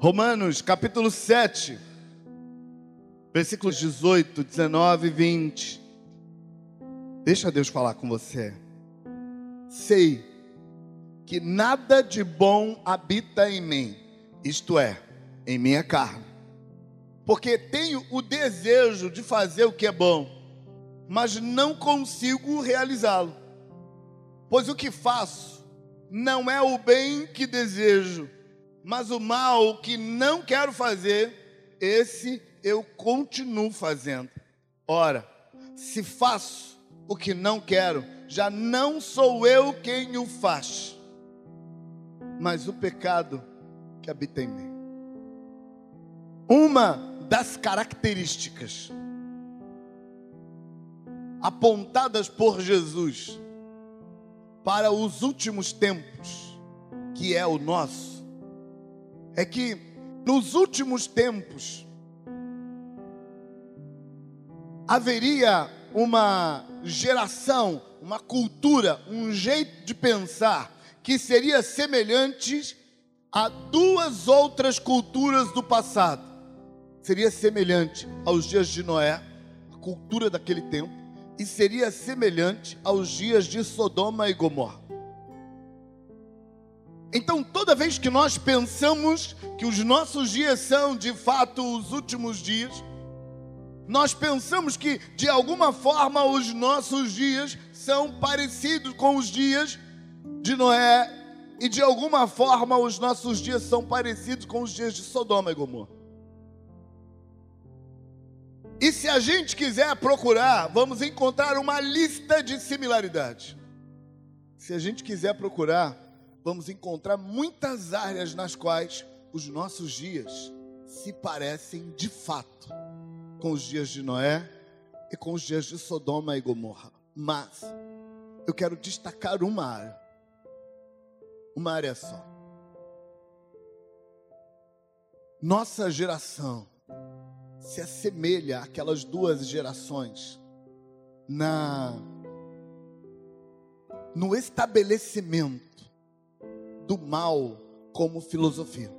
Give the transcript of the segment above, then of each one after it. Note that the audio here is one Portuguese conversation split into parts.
Romanos capítulo 7, versículos 18, 19 e 20. Deixa Deus falar com você. Sei que nada de bom habita em mim, isto é, em minha carne. Porque tenho o desejo de fazer o que é bom, mas não consigo realizá-lo. Pois o que faço não é o bem que desejo, mas o mal que não quero fazer, esse eu continuo fazendo. Ora, se faço o que não quero, já não sou eu quem o faz, mas o pecado que habita em mim. Uma das características apontadas por Jesus para os últimos tempos, que é o nosso, é que nos últimos tempos haveria uma geração, uma cultura, um jeito de pensar que seria semelhante a duas outras culturas do passado. Seria semelhante aos dias de Noé, a cultura daquele tempo, e seria semelhante aos dias de Sodoma e Gomorra. Então, toda vez que nós pensamos que os nossos dias são de fato os últimos dias, nós pensamos que de alguma forma os nossos dias são parecidos com os dias de Noé e de alguma forma os nossos dias são parecidos com os dias de Sodoma e Gomorra. E se a gente quiser procurar, vamos encontrar uma lista de similaridades. Se a gente quiser procurar, vamos encontrar muitas áreas nas quais os nossos dias se parecem de fato com os dias de Noé e com os dias de Sodoma e Gomorra. Mas eu quero destacar uma área. Uma área só. Nossa geração se assemelha àquelas duas gerações na no estabelecimento do mal como filosofia.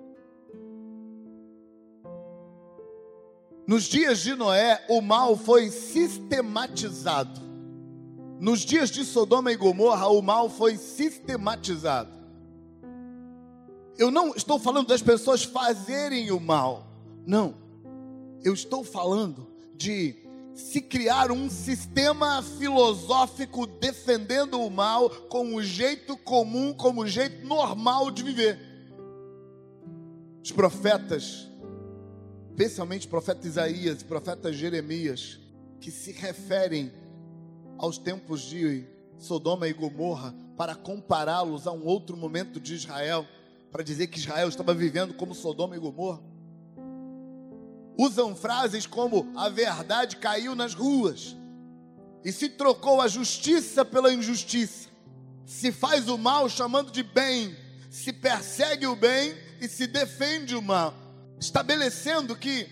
Nos dias de Noé, o mal foi sistematizado. Nos dias de Sodoma e Gomorra, o mal foi sistematizado. Eu não estou falando das pessoas fazerem o mal. Não. Eu estou falando de se criar um sistema filosófico defendendo o mal como o jeito comum, como o jeito normal de viver. Os profetas, especialmente o profeta Isaías e profeta Jeremias, que se referem aos tempos de Sodoma e Gomorra para compará-los a um outro momento de Israel, para dizer que Israel estava vivendo como Sodoma e Gomorra usam frases como a verdade caiu nas ruas e se trocou a justiça pela injustiça. Se faz o mal chamando de bem, se persegue o bem e se defende o mal, estabelecendo que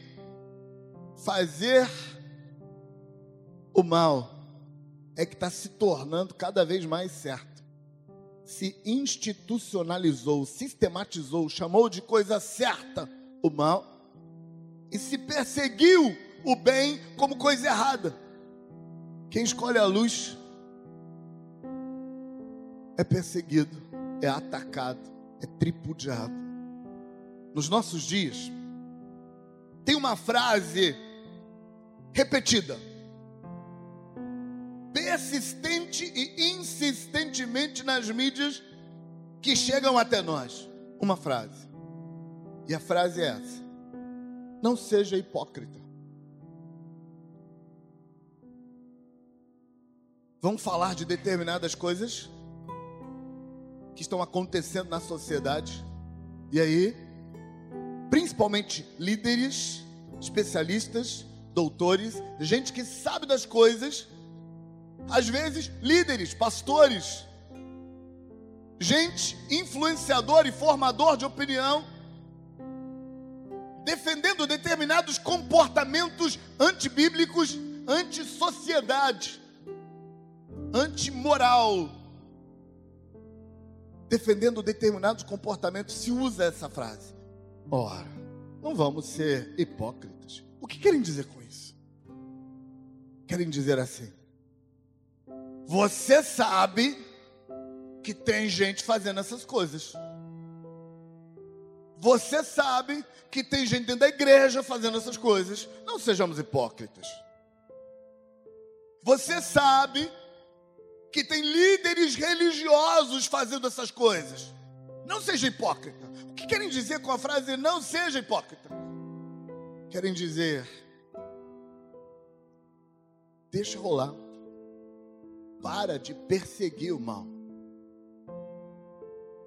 fazer o mal é que está se tornando cada vez mais certo. Se institucionalizou, sistematizou, chamou de coisa certa o mal e se perseguiu o bem como coisa errada. Quem escolhe a luz é perseguido, é atacado, é tripudiado. Nos nossos dias, tem uma frase repetida, persistente e insistentemente nas mídias que chegam até nós. Uma frase. E a frase é essa: não seja hipócrita. Vamos falar de determinadas coisas que estão acontecendo na sociedade. E aí, principalmente líderes, especialistas, doutores, gente que sabe das coisas, às vezes líderes, pastores, gente influenciador e formador de opinião, defendendo determinados comportamentos antibíblicos, anti-sociedade, anti-moral. Defendendo determinados comportamentos, se usa essa frase. Ora, não vamos ser hipócritas. O que querem dizer com isso? Querem dizer assim: você sabe que tem gente fazendo essas coisas. Você sabe que tem gente dentro da igreja fazendo essas coisas. Não sejamos hipócritas. Você sabe que tem líderes religiosos fazendo essas coisas. Não seja hipócrita. O que querem dizer com a frase não seja hipócrita? Querem dizer, deixa rolar. Para de perseguir o mal.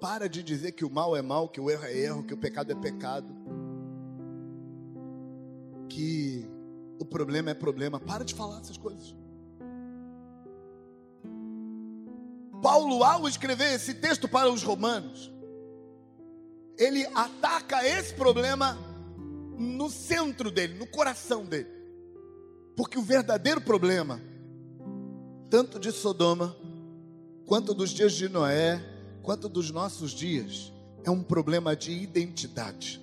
Para de dizer que o mal é mal, que o erro é erro, que o pecado é pecado. Que o problema é problema. Para de falar essas coisas. Paulo, ao escrever esse texto para os romanos, ele ataca esse problema no centro dele, no coração dele. Porque o verdadeiro problema, tanto de Sodoma, quanto dos dias de Noé, quanto dos nossos dias, é um problema de identidade.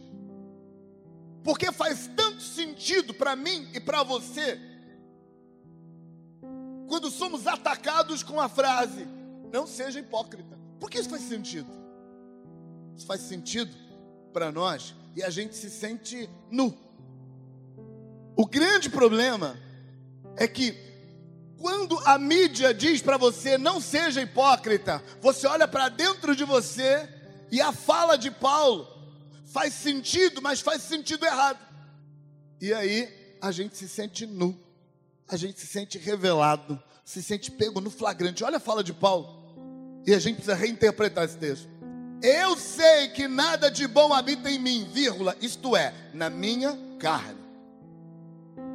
Porque faz tanto sentido para mim e para você, quando somos atacados com a frase: não seja hipócrita. Por que isso faz sentido? Isso faz sentido para nós e a gente se sente nu. O grande problema é que quando a mídia diz para você não seja hipócrita, você olha para dentro de você e a fala de Paulo faz sentido, mas faz sentido errado. E aí a gente se sente nu, a gente se sente revelado, se sente pego no flagrante. Olha a fala de Paulo. E a gente precisa reinterpretar esse texto. Eu sei que nada de bom habita em mim, vírgula, isto é, na minha carne.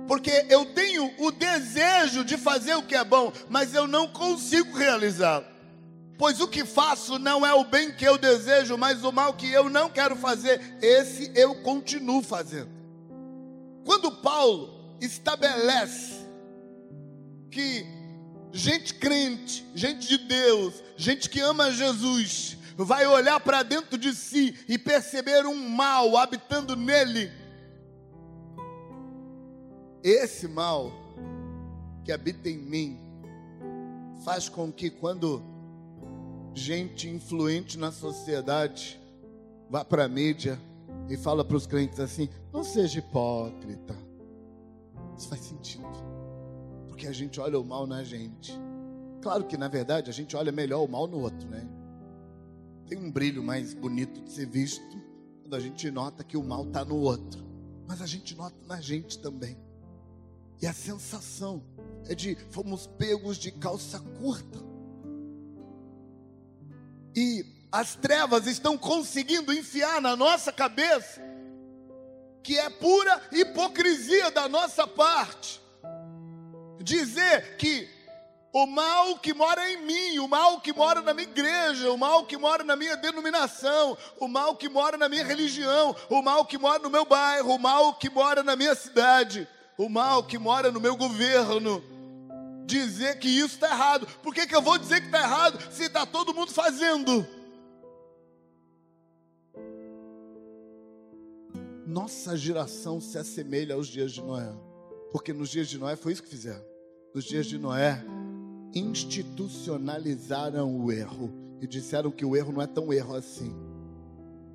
Porque eu tenho o desejo de fazer o que é bom, mas eu não consigo realizá-lo. Pois o que faço não é o bem que eu desejo, mas o mal que eu não quero fazer, esse eu continuo fazendo. Quando Paulo estabelece que gente crente, gente de Deus, gente que ama Jesus, vai olhar para dentro de si e perceber um mal habitando nele, esse mal que habita em mim faz com que quando gente influente na sociedade vá para a mídia e fala para os crentes assim: não seja hipócrita. Isso faz sentido. Porque a gente olha o mal na gente. Claro que na verdade a gente olha melhor o mal no outro, né? Tem um brilho mais bonito de ser visto quando a gente nota que o mal está no outro. Mas a gente nota na gente também. E a sensação é de fomos pegos de calça curta. E as trevas estão conseguindo enfiar na nossa cabeça que é pura hipocrisia da nossa parte. Dizer que o mal que mora em mim, o mal que mora na minha igreja, o mal que mora na minha denominação, o mal que mora na minha religião, o mal que mora no meu bairro, o mal que mora na minha cidade, o mal que mora no meu governo, dizer que isso está errado. Por que, que eu vou dizer que está errado se está todo mundo fazendo? Nossa geração se assemelha aos dias de Noé, porque nos dias de Noé foi isso que fizeram. Nos dias de Noé, institucionalizaram o erro e disseram que o erro não é tão erro assim.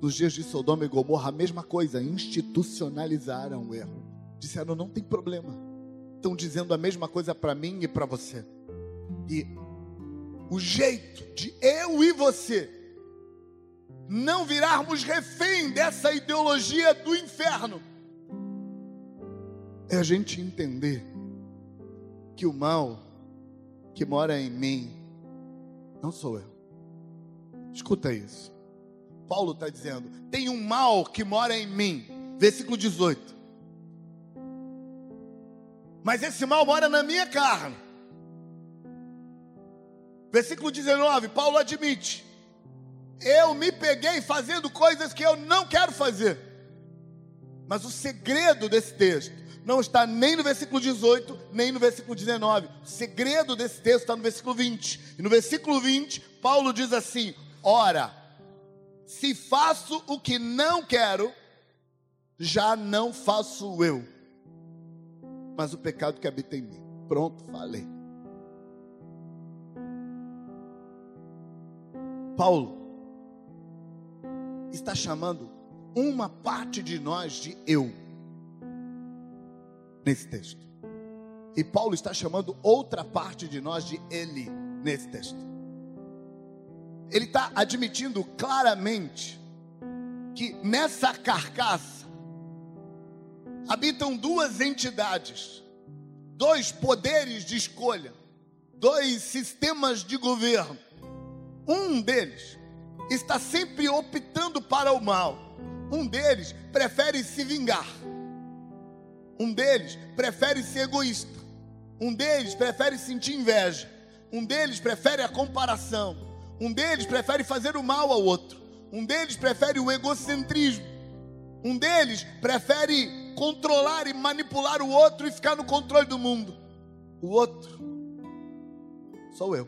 Nos dias de Sodoma e Gomorra, a mesma coisa, institucionalizaram o erro disseram: não tem problema. Estão dizendo a mesma coisa para mim e para você. E o jeito de eu e você não virarmos refém dessa ideologia do inferno é a gente entender que o mal que mora em mim não sou eu. Escuta isso. Paulo está dizendo: tem um mal que mora em mim. Versículo 18 mas esse mal mora na minha carne. Versículo 19, Paulo admite: Eu me peguei fazendo coisas que eu não quero fazer. Mas o segredo desse texto não está nem no versículo 18, nem no versículo 19. O segredo desse texto está no versículo 20. E no versículo 20, Paulo diz assim: Ora, se faço o que não quero, já não faço eu, mas o pecado que habita em mim. Pronto, falei. Paulo está chamando uma parte de nós de eu nesse texto. E Paulo está chamando outra parte de nós de ele nesse texto. Ele está admitindo claramente que nessa carcaça habitam duas entidades, dois poderes de escolha, dois sistemas de governo. Um deles está sempre optando para o mal, um deles prefere se vingar, um deles prefere ser egoísta, um deles prefere sentir inveja, um deles prefere a comparação, um deles prefere fazer o mal ao outro. Um deles prefere o egocentrismo. Um deles prefere controlar e manipular o outro e ficar no controle do mundo. O outro sou eu.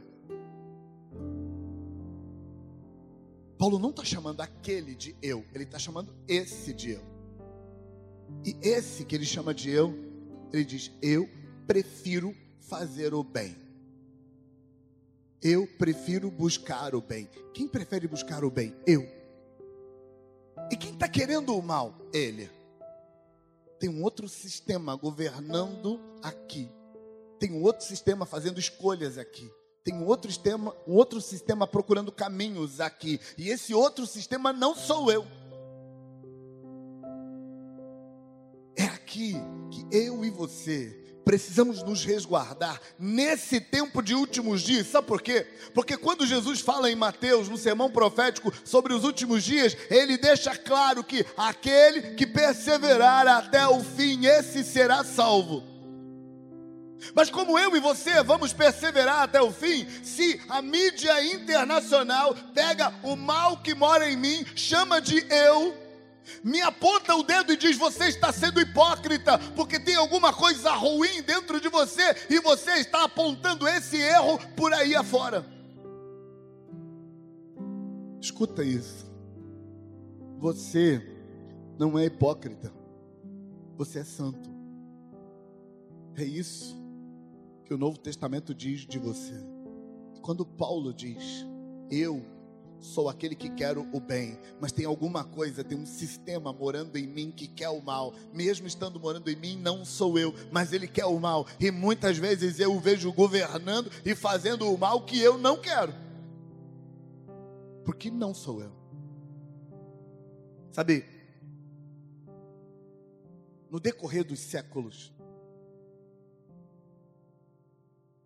Paulo não está chamando aquele de eu, ele está chamando esse de eu. E esse que ele chama de eu, ele diz: Eu prefiro fazer o bem. Eu prefiro buscar o bem. Quem prefere buscar o bem? Eu. E quem está querendo o mal? Ele. Tem um outro sistema governando aqui. Tem um outro sistema fazendo escolhas aqui. Tem um outro sistema, um outro sistema procurando caminhos aqui. E esse outro sistema não sou eu. É aqui que eu e você precisamos nos resguardar nesse tempo de últimos dias. Sabe por quê? Porque quando Jesus fala em Mateus, no sermão profético sobre os últimos dias, ele deixa claro que aquele que perseverar até o fim, esse será salvo. Mas como eu e você vamos perseverar até o fim, se a mídia internacional pega o mal que mora em mim, chama de eu, me aponta o dedo e diz: Você está sendo hipócrita, porque tem alguma coisa ruim dentro de você e você está apontando esse erro por aí afora. Escuta isso. Você não é hipócrita, você é santo. É isso que o Novo Testamento diz de você. Quando Paulo diz: Eu sou aquele que quero o bem, mas tem alguma coisa, tem um sistema morando em mim que quer o mal. Mesmo estando morando em mim, não sou eu, mas ele quer o mal. E muitas vezes eu o vejo governando e fazendo o mal que eu não quero. Porque não sou eu. Sabe, no decorrer dos séculos,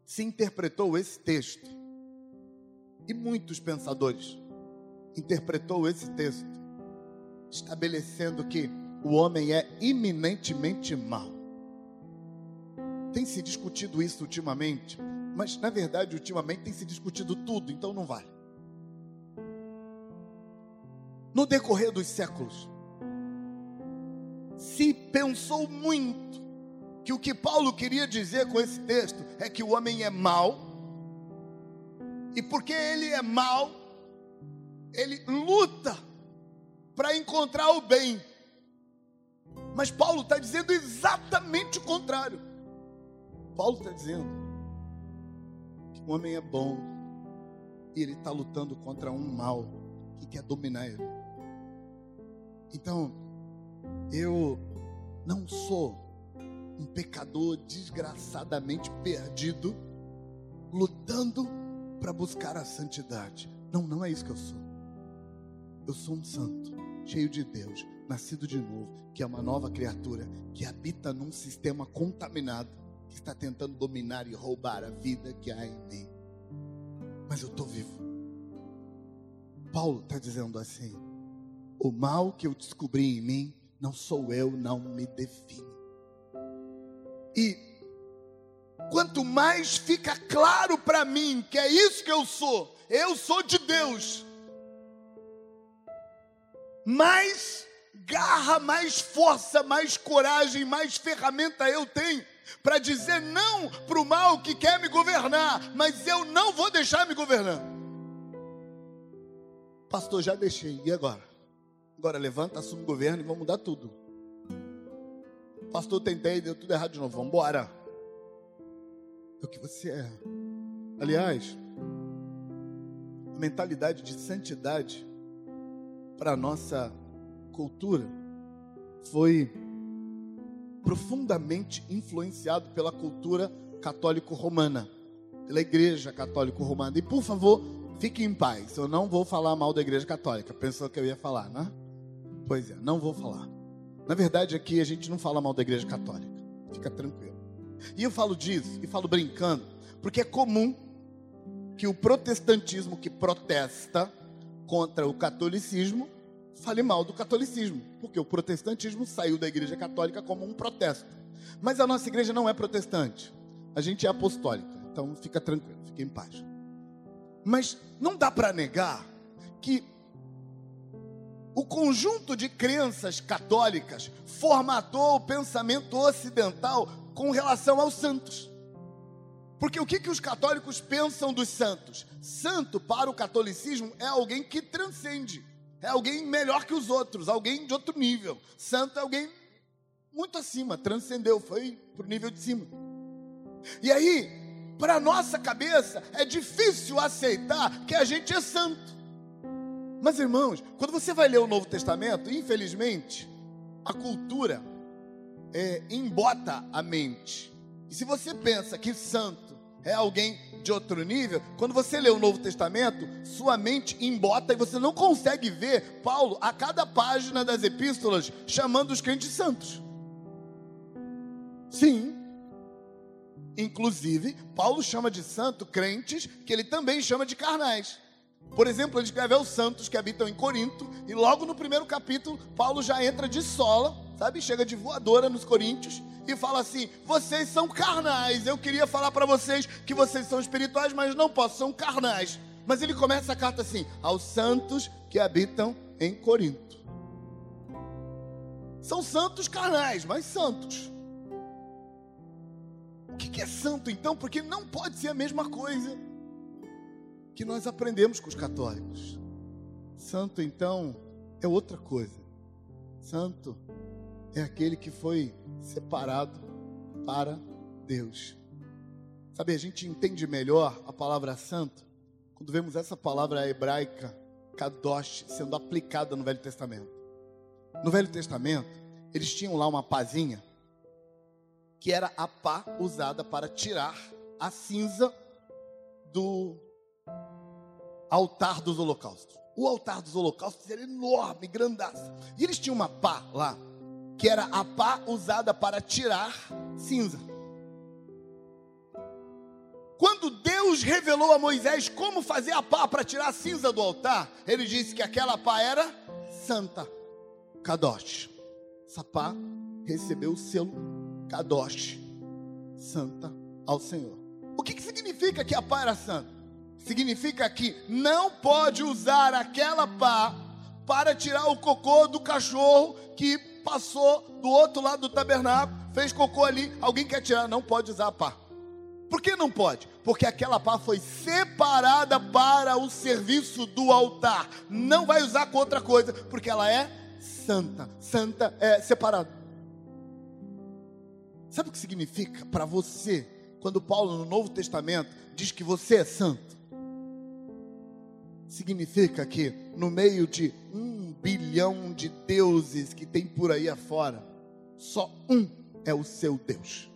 se interpretou esse texto e muitos pensadores interpretou esse texto, estabelecendo que o homem é iminentemente mau. Tem se discutido isso ultimamente, mas na verdade, ultimamente tem se discutido tudo, então não vale. No decorrer dos séculos, se pensou muito que o que Paulo queria dizer com esse texto é que o homem é mau, e porque ele é mau, ele luta para encontrar o bem. Mas Paulo está dizendo exatamente o contrário. Paulo está dizendo que o homem é bom e ele está lutando contra um mal que quer dominar ele. Então, eu não sou um pecador desgraçadamente perdido, lutando para buscar a santidade. Não, não é isso que eu sou. Eu sou um santo, cheio de Deus, nascido de novo, que é uma nova criatura, que habita num sistema contaminado, que está tentando dominar e roubar a vida que há em mim. Mas eu estou vivo. Paulo está dizendo assim: o mal que eu descobri em mim, não sou eu, não me define. E quanto mais fica claro para mim que é isso que eu sou, eu sou de Deus mais garra, mais força, mais coragem, mais ferramenta eu tenho para dizer não para o mal que quer me governar, mas eu não vou deixar me governar. Pastor, já deixei, e agora? Agora levanta, assume o governo e vamos mudar tudo. Pastor, tentei, deu tudo errado de novo. Vamos embora. É o que você é. Aliás, a mentalidade de santidade para a nossa cultura foi profundamente influenciado pela cultura católico-romana, pela igreja católico-romana. E por favor, fique em paz. Eu não vou falar mal da igreja católica. Pensou que eu ia falar, né? Pois é, não vou falar. Na verdade, aqui a gente não fala mal da igreja católica. Fica tranquilo. E eu falo disso, e falo brincando, porque é comum que o protestantismo que protesta contra o catolicismo fale mal do catolicismo, porque o protestantismo saiu da igreja católica como um protesto. Mas a nossa igreja não é protestante, a gente é apostólica, então fica tranquilo, fique em paz. Mas não dá para negar que o conjunto de crenças católicas formatou o pensamento ocidental com relação aos santos. Porque o que, que os católicos pensam dos santos? Santo, para o catolicismo, é alguém que transcende, é alguém melhor que os outros, alguém de outro nível. Santo é alguém muito acima, transcendeu, foi para o nível de cima. E aí, para nossa cabeça, é difícil aceitar que a gente é santo. Mas irmãos, quando você vai ler o Novo Testamento, infelizmente, a cultura é, embota a mente. E se você pensa que santo é alguém de outro nível, quando você lê o Novo Testamento, sua mente embota e você não consegue ver Paulo a cada página das epístolas chamando os crentes santos. Sim. Inclusive, Paulo chama de santo crentes que ele também chama de carnais. Por exemplo, ele escreve aos santos que habitam em Corinto, e logo no primeiro capítulo, Paulo já entra de sola, sabe? Chega de voadora nos coríntios e fala assim: vocês são carnais. Eu queria falar para vocês que vocês são espirituais, mas não posso, são carnais. Mas ele começa a carta assim: aos santos que habitam em Corinto. São santos carnais, mas santos. O que é santo então? Porque não pode ser a mesma coisa que nós aprendemos com os católicos. Santo, então, é outra coisa. Santo é aquele que foi separado para Deus. Sabe, a gente entende melhor a palavra santo quando vemos essa palavra hebraica, kadosh, sendo aplicada no Velho Testamento. No Velho Testamento, eles tinham lá uma pazinha, que era a pá usada para tirar a cinza do altar dos holocaustos. O altar dos holocaustos era enorme, grandaço. E eles tinham uma pá lá, que era a pá usada para tirar cinza. Quando Deus revelou a Moisés como fazer a pá para tirar a cinza do altar, ele disse que aquela pá era santa, Kadosh. Essa pá recebeu o selo Kadosh, santa ao Senhor. O que, que significa que a pá era santa? significa que não pode usar aquela pá para tirar o cocô do cachorro que passou do outro lado do tabernáculo, fez cocô ali, alguém quer tirar, não pode usar a pá. Por que não pode? Porque aquela pá foi separada para o serviço do altar. Não vai usar com outra coisa, porque ela é santa. Santa é separada. Sabe o que significa para você quando Paulo no Novo Testamento diz que você é santo? Significa que no meio de um bilhão de deuses que tem por aí afora, só um é o seu Deus.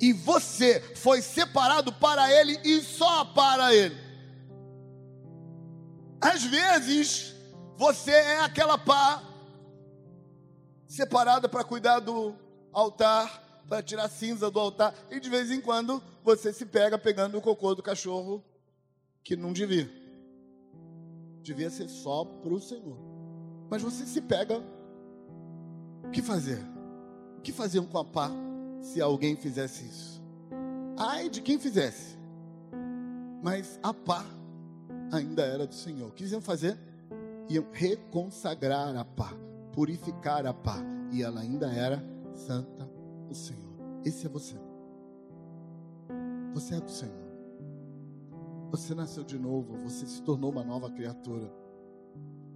E você foi separado para Ele e só para Ele. Às vezes, você é aquela pá separada para cuidar do altar, para tirar cinza do altar, e de vez em quando você se pega pegando o cocô do cachorro que não devia devia ser só para o Senhor. Mas você se pega, o que fazer? O que faziam com a pá se alguém fizesse isso? Ai de quem fizesse. Mas a pá ainda era do Senhor. O que iam fazer? Iam reconsagrar a pá, purificar a pá. E ela ainda era santa do Senhor. Esse é você. Você é do Senhor. Você nasceu de novo, você se tornou uma nova criatura.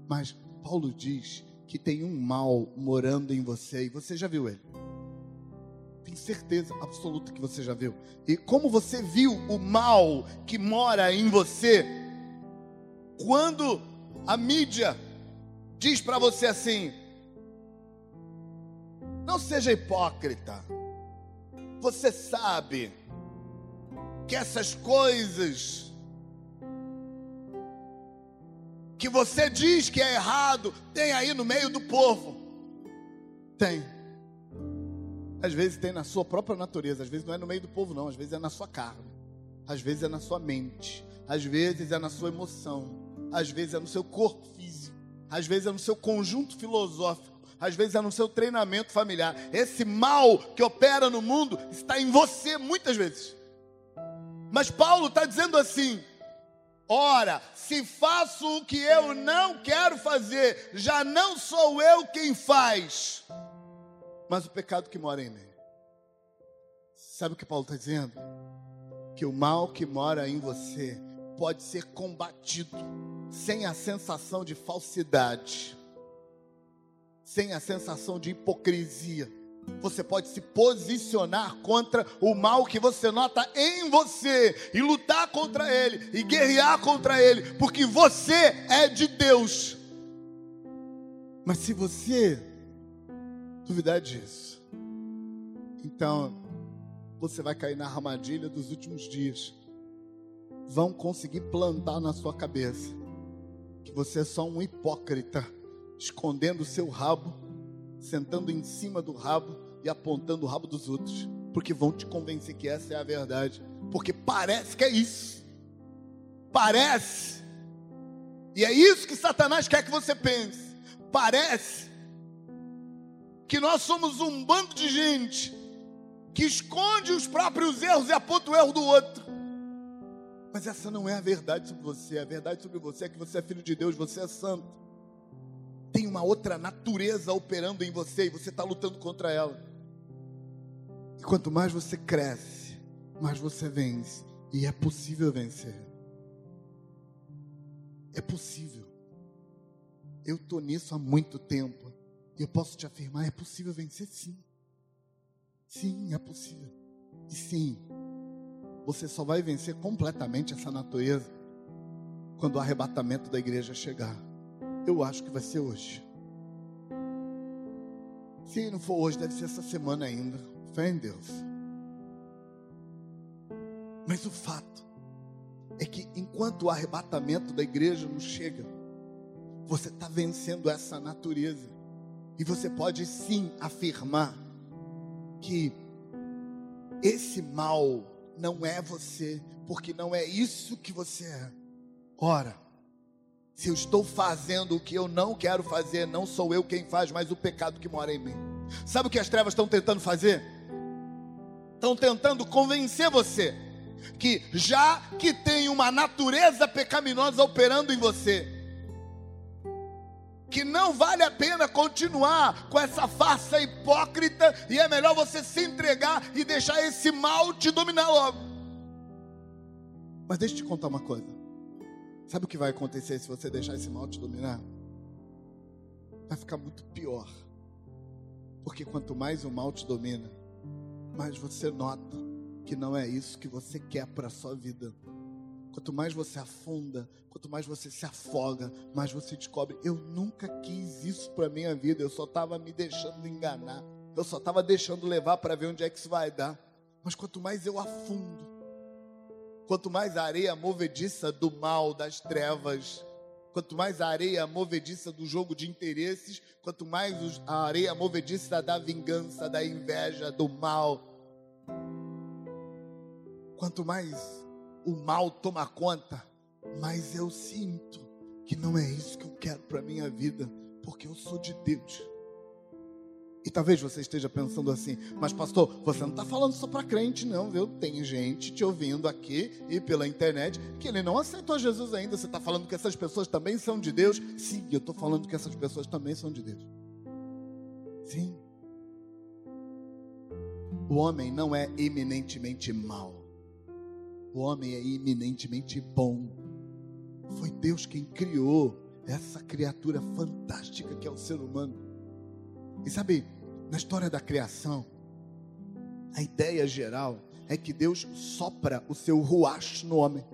Mas Paulo diz que tem um mal morando em você e você já viu ele. Tenho certeza absoluta que você já viu. E como você viu o mal que mora em você, quando a mídia diz para você assim: não seja hipócrita. Você sabe que essas coisas que você diz que é errado, tem aí no meio do povo. Tem. Às vezes tem na sua própria natureza, às vezes não é no meio do povo, não, às vezes é na sua carne, às vezes é na sua mente, às vezes é na sua emoção, às vezes é no seu corpo físico, às vezes é no seu conjunto filosófico, às vezes é no seu treinamento familiar. Esse mal que opera no mundo está em você muitas vezes. Mas Paulo está dizendo assim: Ora, se faço o que eu não quero fazer, já não sou eu quem faz, mas o pecado que mora em mim. Sabe o que Paulo está dizendo? Que o mal que mora em você pode ser combatido sem a sensação de falsidade, sem a sensação de hipocrisia você pode se posicionar contra o mal que você nota em você e lutar contra ele e guerrear contra ele, porque você é de Deus. Mas se você duvidar disso, então você vai cair na armadilha dos últimos dias. Vão conseguir plantar na sua cabeça que você é só um hipócrita, escondendo o seu rabo sentando em cima do rabo e apontando o rabo dos outros, porque vão te convencer que essa é a verdade, porque parece que é isso, parece, e é isso que Satanás quer que você pense, parece que nós somos um bando de gente que esconde os próprios erros e aponta o erro do outro. Mas essa não é a verdade sobre você. A verdade sobre você é que você é filho de Deus, você é santo tem uma outra natureza operando em você e você está lutando contra ela. E quanto mais você cresce, mais você vence. E é possível vencer. É possível. Eu estou nisso há muito tempo. E eu posso te afirmar: é possível vencer sim. Sim, é possível. E sim, você só vai vencer completamente essa natureza quando o arrebatamento da igreja chegar. Eu acho que vai ser hoje. Se não for hoje, deve ser essa semana ainda. Fé em Deus. Mas o fato é que enquanto o arrebatamento da igreja não chega, você está vencendo essa natureza. E você pode sim afirmar que esse mal não é você, porque não é isso que você é. Ora, se eu estou fazendo o que eu não quero fazer, não sou eu quem faz, mas o pecado que mora em mim. Sabe o que as trevas estão tentando fazer? Estão tentando convencer você que já que tem uma natureza pecaminosa operando em você, que não vale a pena continuar com essa farsa hipócrita e é melhor você se entregar e deixar esse mal te dominar logo. Mas deixa eu te contar uma coisa. Sabe o que vai acontecer se você deixar esse mal te dominar? Vai ficar muito pior. Porque quanto mais o mal te domina, mais você nota que não é isso que você quer para a sua vida. Quanto mais você afunda, quanto mais você se afoga, mais você descobre: eu nunca quis isso para minha vida, eu só estava me deixando enganar, eu só estava deixando levar para ver onde é que isso vai dar. Mas quanto mais eu afundo, Quanto mais areia movediça do mal, das trevas, quanto mais a areia movediça do jogo de interesses, quanto mais a areia movediça da vingança, da inveja, do mal, quanto mais o mal toma conta, mais eu sinto que não é isso que eu quero para minha vida, porque eu sou de Deus. E talvez você esteja pensando assim, mas pastor, você não está falando só para crente, não, viu? Tem gente te ouvindo aqui e pela internet que ele não aceitou Jesus ainda. Você está falando que essas pessoas também são de Deus? Sim, eu estou falando que essas pessoas também são de Deus. Sim. O homem não é eminentemente mau. O homem é eminentemente bom. Foi Deus quem criou essa criatura fantástica que é o ser humano. E sabe, na história da criação, a ideia geral é que Deus sopra o seu ruach no homem.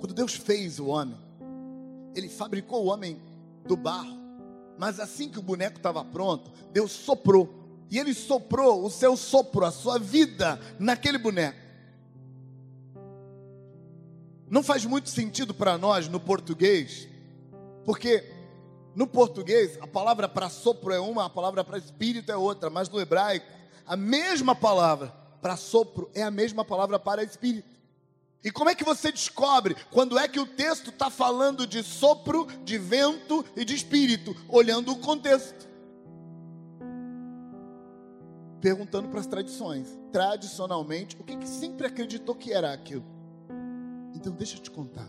Quando Deus fez o homem, Ele fabricou o homem do barro. Mas assim que o boneco estava pronto, Deus soprou. E Ele soprou o seu sopro, a sua vida naquele boneco. Não faz muito sentido para nós no português, porque no português a palavra para sopro é uma, a palavra para espírito é outra, mas no hebraico a mesma palavra para sopro é a mesma palavra para espírito. E como é que você descobre quando é que o texto está falando de sopro, de vento e de espírito? Olhando o contexto. Perguntando para as tradições. Tradicionalmente, o que, que sempre acreditou que era aquilo? Então, deixa eu te contar.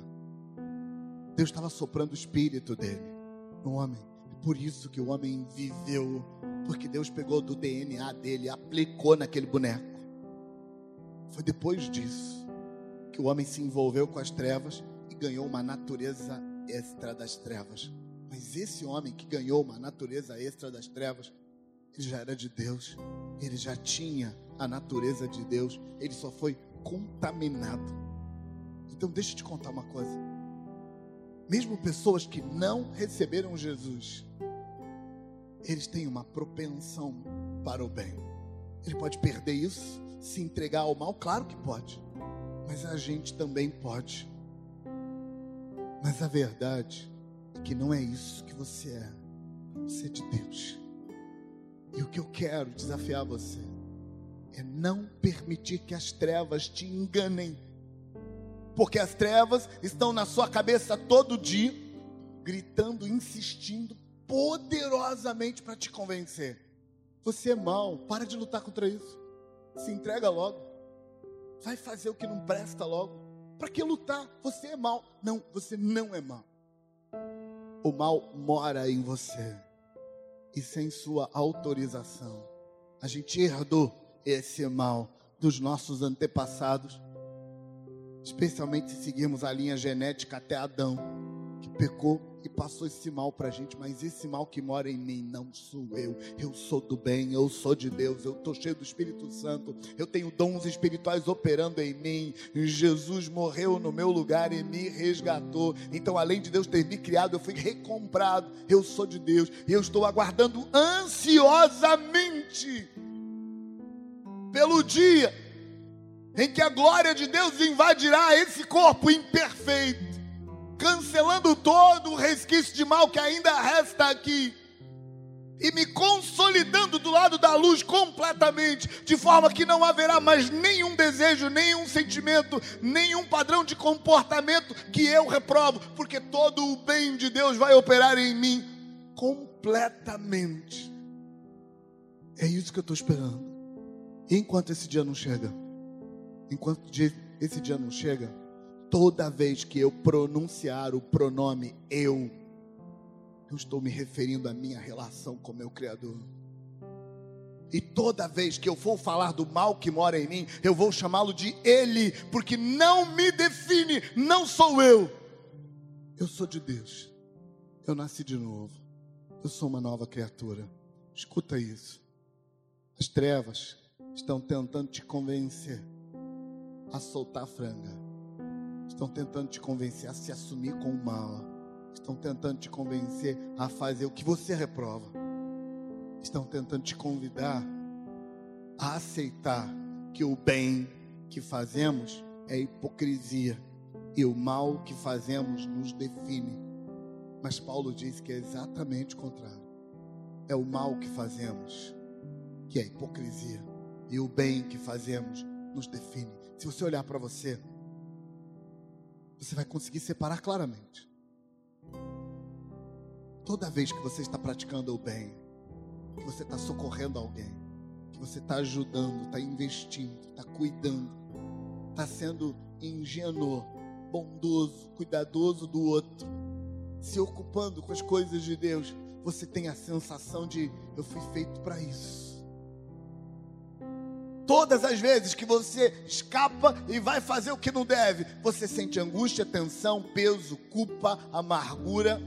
Deus estava soprando o espírito dele no homem. Por isso que o homem viveu. Porque Deus pegou do DNA dele aplicou naquele boneco. Foi depois disso que o homem se envolveu com as trevas e ganhou uma natureza extra das trevas. Mas esse homem que ganhou uma natureza extra das trevas, ele já era de Deus, ele já tinha a natureza de Deus, ele só foi contaminado. Então, deixa eu te contar uma coisa. Mesmo pessoas que não receberam Jesus, eles têm uma propensão para o bem. Ele pode perder isso se entregar ao mal? Claro que pode. Mas a gente também pode. Mas a verdade é que não é isso que você é. Você é de Deus. E o que eu quero desafiar você é não permitir que as trevas te enganem. Porque as trevas estão na sua cabeça todo dia, gritando, insistindo poderosamente para te convencer. Você é mau, para de lutar contra isso. Se entrega logo. Vai fazer o que não presta logo. Para que lutar? Você é mal. Não, você não é mal. O mal mora em você. E sem sua autorização, a gente herdou esse mal dos nossos antepassados, especialmente se seguirmos a linha genética até Adão, que pecou e passou esse mal para a gente, mas esse mal que mora em mim não sou eu. Eu sou do bem, eu sou de Deus, eu estou cheio do Espírito Santo, eu tenho dons espirituais operando em mim. Jesus morreu no meu lugar e me resgatou. Então, além de Deus ter me criado, eu fui recomprado. Eu sou de Deus e eu estou aguardando ansiosamente pelo dia em que a glória de Deus invadirá esse corpo imperfeito cancelando todo o resquício de mal que ainda resta aqui e me consolidando do lado da luz completamente, de forma que não haverá mais nenhum desejo, nenhum sentimento, nenhum padrão de comportamento que eu reprovo, porque todo o bem de Deus vai operar em mim completamente. É isso que eu estou esperando. Enquanto esse dia não chega, enquanto esse dia não chega, Toda vez que eu pronunciar o pronome eu, eu estou me referindo à minha relação com meu Criador. E toda vez que eu for falar do mal que mora em mim, eu vou chamá-lo de Ele, porque não me define, não sou eu. Eu sou de Deus. Eu nasci de novo. Eu sou uma nova criatura. Escuta isso. As trevas estão tentando te convencer a soltar a franga. Estão tentando te convencer a se assumir com o mal. Estão tentando te convencer a fazer o que você reprova. Estão tentando te convidar a aceitar que o bem que fazemos é hipocrisia e o mal que fazemos nos define. Mas Paulo diz que é exatamente o contrário. É o mal que fazemos que é hipocrisia e o bem que fazemos nos define. Se você olhar para você, você vai conseguir separar claramente. Toda vez que você está praticando o bem, que você está socorrendo alguém, que você está ajudando, está investindo, está cuidando, está sendo ingênuo, bondoso, cuidadoso do outro, se ocupando com as coisas de Deus, você tem a sensação de eu fui feito para isso. Todas as vezes que você escapa e vai fazer o que não deve, você sente angústia, tensão, peso, culpa, amargura.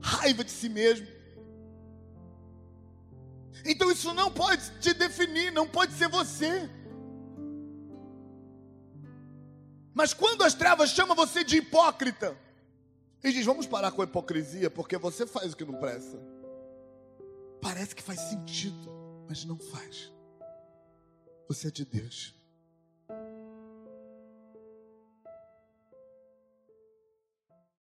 raiva de si mesmo. Então isso não pode te definir, não pode ser você. Mas quando as trevas chamam você de hipócrita, e diz: Vamos parar com a hipocrisia, porque você faz o que não presta. Parece que faz sentido, mas não faz. Você é de Deus.